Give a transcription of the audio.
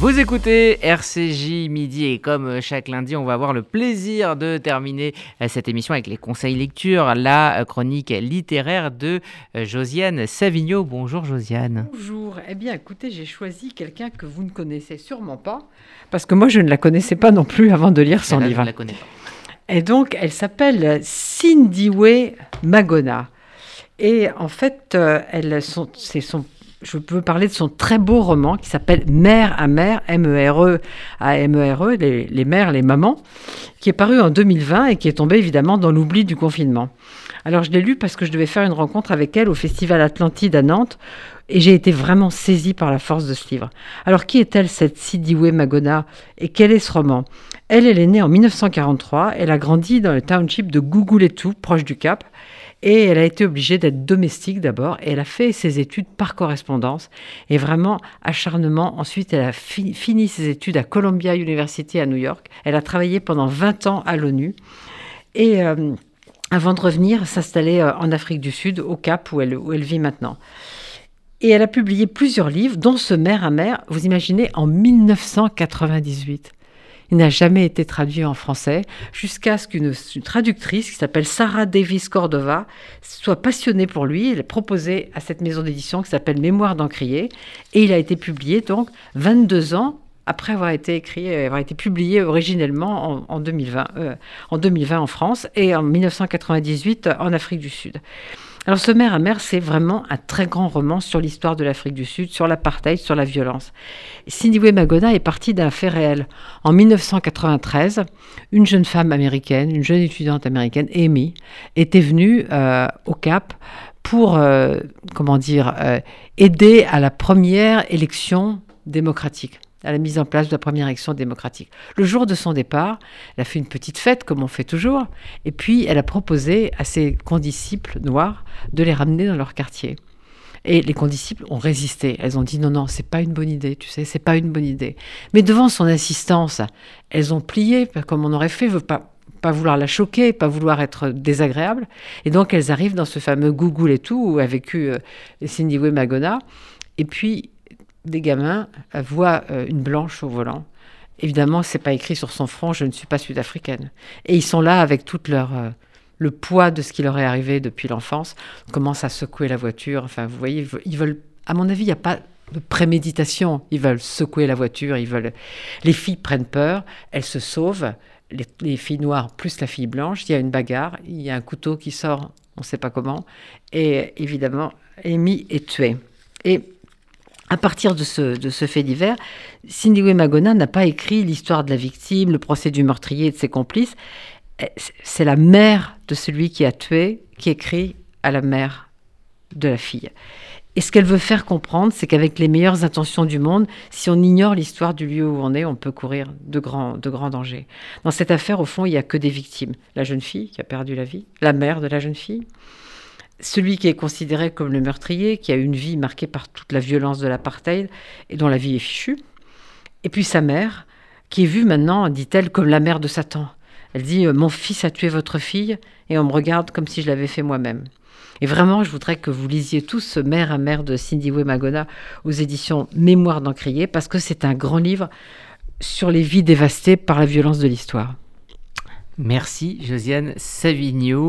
Vous écoutez RCJ Midi et comme chaque lundi, on va avoir le plaisir de terminer euh, cette émission avec les conseils lecture, la euh, chronique littéraire de euh, Josiane Savigno. Bonjour Josiane. Bonjour. Eh bien, écoutez, j'ai choisi quelqu'un que vous ne connaissez sûrement pas, parce que moi, je ne la connaissais pas non plus avant de lire son Celle-là, livre. Je ne la connais pas. Et donc, elle s'appelle Cindy Magona. Et en fait, euh, elle, son, c'est son, je peux parler de son très beau roman qui s'appelle Mère à mère, M-E-R-E à M-E-R-E, les, les mères, les mamans, qui est paru en 2020 et qui est tombé évidemment dans l'oubli du confinement. Alors, je l'ai lu parce que je devais faire une rencontre avec elle au Festival Atlantide à Nantes et j'ai été vraiment saisie par la force de ce livre. Alors, qui est-elle, cette Sidiwe Magona? Et quel est ce roman? Elle, elle est née en 1943. Elle a grandi dans le township de Gougouletou, proche du Cap. Et elle a été obligée d'être domestique d'abord. Et elle a fait ses études par correspondance. Et vraiment, acharnement. Ensuite, elle a fi- fini ses études à Columbia University à New York. Elle a travaillé pendant 20 ans à l'ONU. Et euh, avant de revenir, s'installer euh, en Afrique du Sud, au Cap, où elle vit maintenant. Et elle a publié plusieurs livres, dont ce Mère à mère, vous imaginez, en 1998. Il n'a jamais été traduit en français, jusqu'à ce qu'une une traductrice qui s'appelle Sarah Davis Cordova soit passionnée pour lui. Elle a proposé à cette maison d'édition qui s'appelle Mémoire d'Encrier, et il a été publié donc 22 ans après avoir été écrit, avoir été publié originellement en, en 2020, euh, en 2020 en France et en 1998 en Afrique du Sud. Alors, ce Mère à Mère, c'est vraiment un très grand roman sur l'histoire de l'Afrique du Sud, sur l'apartheid, sur la violence. Cindy Magona est partie d'un fait réel. En 1993, une jeune femme américaine, une jeune étudiante américaine, Amy, était venue euh, au Cap pour, euh, comment dire, euh, aider à la première élection démocratique à la mise en place de la première élection démocratique. Le jour de son départ, elle a fait une petite fête, comme on fait toujours, et puis elle a proposé à ses condisciples noirs de les ramener dans leur quartier. Et les condisciples ont résisté. Elles ont dit non, non, c'est pas une bonne idée, tu sais, c'est pas une bonne idée. Mais devant son insistance, elles ont plié, comme on aurait fait, veut pas pas vouloir la choquer, pas vouloir être désagréable. Et donc elles arrivent dans ce fameux Google et tout, où a vécu euh, Cindy Way Magona. Et puis des gamins voient euh, une blanche au volant. Évidemment, c'est pas écrit sur son front je ne suis pas sud-africaine. Et ils sont là avec toute leur euh, le poids de ce qui leur est arrivé depuis l'enfance, commencent à secouer la voiture. Enfin, vous voyez, ils veulent. À mon avis, il n'y a pas de préméditation. Ils veulent secouer la voiture. Ils veulent. Les filles prennent peur. Elles se sauvent. Les, les filles noires plus la fille blanche. Il y a une bagarre. Il y a un couteau qui sort. On ne sait pas comment. Et évidemment, Amy est tuée. Et à partir de ce, fait divers, Cindy Magona n'a pas écrit l'histoire de la victime, le procès du meurtrier et de ses complices. C'est la mère de celui qui a tué qui écrit à la mère de la fille. Et ce qu'elle veut faire comprendre, c'est qu'avec les meilleures intentions du monde, si on ignore l'histoire du lieu où on est, on peut courir de grands, de grands dangers. Dans cette affaire, au fond, il n'y a que des victimes. La jeune fille qui a perdu la vie, la mère de la jeune fille, celui qui est considéré comme le meurtrier, qui a une vie marquée par toute la violence de l'apartheid et dont la vie est fichue, et puis sa mère, qui est vue maintenant, dit-elle, comme la mère de Satan. Elle dit Mon fils a tué votre fille, et on me regarde comme si je l'avais fait moi-même. Et vraiment, je voudrais que vous lisiez tous ce Mère à mère de Cindy Magona aux éditions Mémoire d'Encrier, parce que c'est un grand livre sur les vies dévastées par la violence de l'histoire. Merci Josiane Savigno.